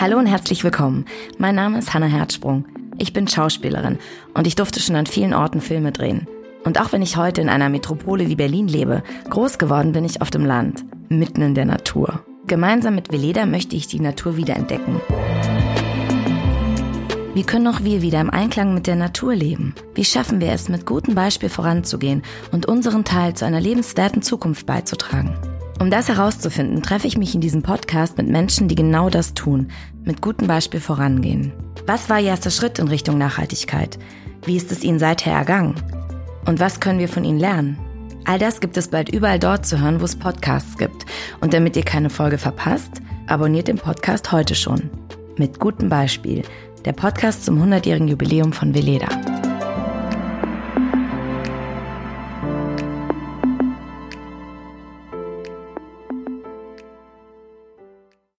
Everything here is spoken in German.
Hallo und herzlich willkommen. Mein Name ist Hanna Herzsprung. Ich bin Schauspielerin und ich durfte schon an vielen Orten Filme drehen. Und auch wenn ich heute in einer Metropole wie Berlin lebe, groß geworden bin ich auf dem Land, mitten in der Natur. Gemeinsam mit Veleda möchte ich die Natur wiederentdecken. Wie können auch wir wieder im Einklang mit der Natur leben? Wie schaffen wir es, mit gutem Beispiel voranzugehen und unseren Teil zu einer lebenswerten Zukunft beizutragen? Um das herauszufinden, treffe ich mich in diesem Podcast mit Menschen, die genau das tun, mit gutem Beispiel vorangehen. Was war Ihr erster Schritt in Richtung Nachhaltigkeit? Wie ist es Ihnen seither ergangen? Und was können wir von Ihnen lernen? All das gibt es bald überall dort zu hören, wo es Podcasts gibt. Und damit ihr keine Folge verpasst, abonniert den Podcast heute schon. Mit gutem Beispiel. Der Podcast zum 100-jährigen Jubiläum von Veleda.